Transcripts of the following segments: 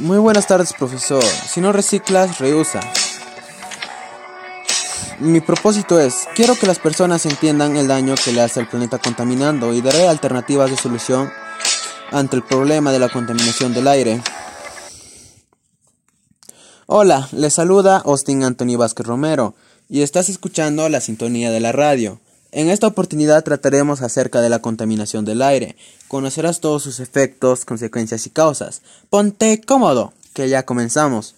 Muy buenas tardes, profesor. Si no reciclas, reusa. Mi propósito es, quiero que las personas entiendan el daño que le hace al planeta contaminando y daré alternativas de solución ante el problema de la contaminación del aire. Hola, les saluda Austin Anthony Vázquez Romero y estás escuchando la sintonía de la radio. En esta oportunidad trataremos acerca de la contaminación del aire. Conocerás todos sus efectos, consecuencias y causas. Ponte cómodo, que ya comenzamos.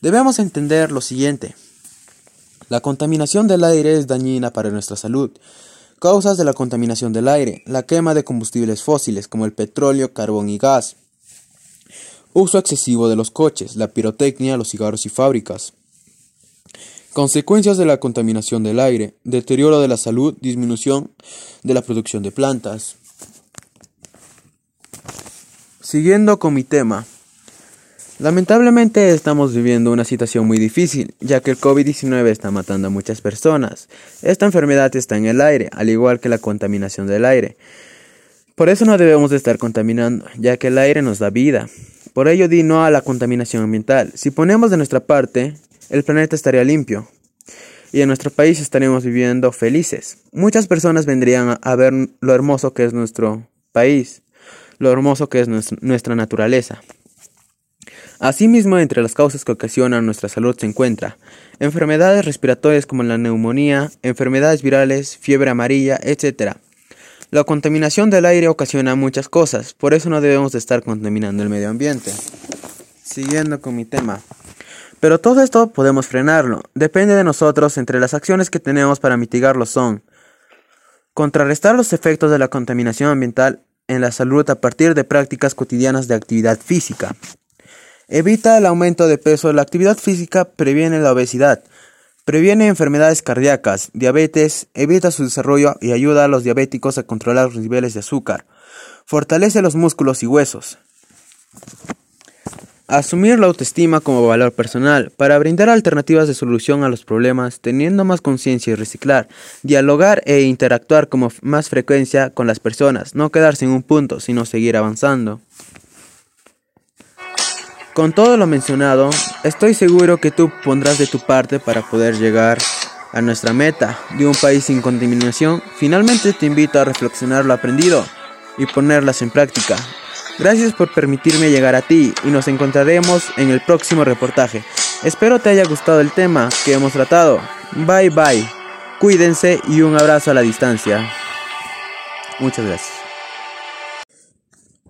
Debemos entender lo siguiente. La contaminación del aire es dañina para nuestra salud. Causas de la contaminación del aire. La quema de combustibles fósiles como el petróleo, carbón y gas. Uso excesivo de los coches, la pirotecnia, los cigarros y fábricas. Consecuencias de la contaminación del aire, deterioro de la salud, disminución de la producción de plantas. Siguiendo con mi tema. Lamentablemente estamos viviendo una situación muy difícil, ya que el COVID-19 está matando a muchas personas. Esta enfermedad está en el aire, al igual que la contaminación del aire. Por eso no debemos de estar contaminando, ya que el aire nos da vida. Por ello di no a la contaminación ambiental. Si ponemos de nuestra parte, el planeta estaría limpio y en nuestro país estaremos viviendo felices. Muchas personas vendrían a ver lo hermoso que es nuestro país, lo hermoso que es nuestra naturaleza. Asimismo, entre las causas que ocasionan nuestra salud se encuentra enfermedades respiratorias como la neumonía, enfermedades virales, fiebre amarilla, etc. La contaminación del aire ocasiona muchas cosas, por eso no debemos de estar contaminando el medio ambiente. Siguiendo con mi tema. Pero todo esto podemos frenarlo. Depende de nosotros entre las acciones que tenemos para mitigarlo son contrarrestar los efectos de la contaminación ambiental en la salud a partir de prácticas cotidianas de actividad física. Evita el aumento de peso. La actividad física previene la obesidad, previene enfermedades cardíacas, diabetes, evita su desarrollo y ayuda a los diabéticos a controlar los niveles de azúcar. Fortalece los músculos y huesos. Asumir la autoestima como valor personal para brindar alternativas de solución a los problemas, teniendo más conciencia y reciclar, dialogar e interactuar con más frecuencia con las personas, no quedarse en un punto, sino seguir avanzando. Con todo lo mencionado, estoy seguro que tú pondrás de tu parte para poder llegar a nuestra meta de un país sin contaminación. Finalmente te invito a reflexionar lo aprendido y ponerlas en práctica. Gracias por permitirme llegar a ti y nos encontraremos en el próximo reportaje. Espero te haya gustado el tema que hemos tratado. Bye bye. Cuídense y un abrazo a la distancia. Muchas gracias.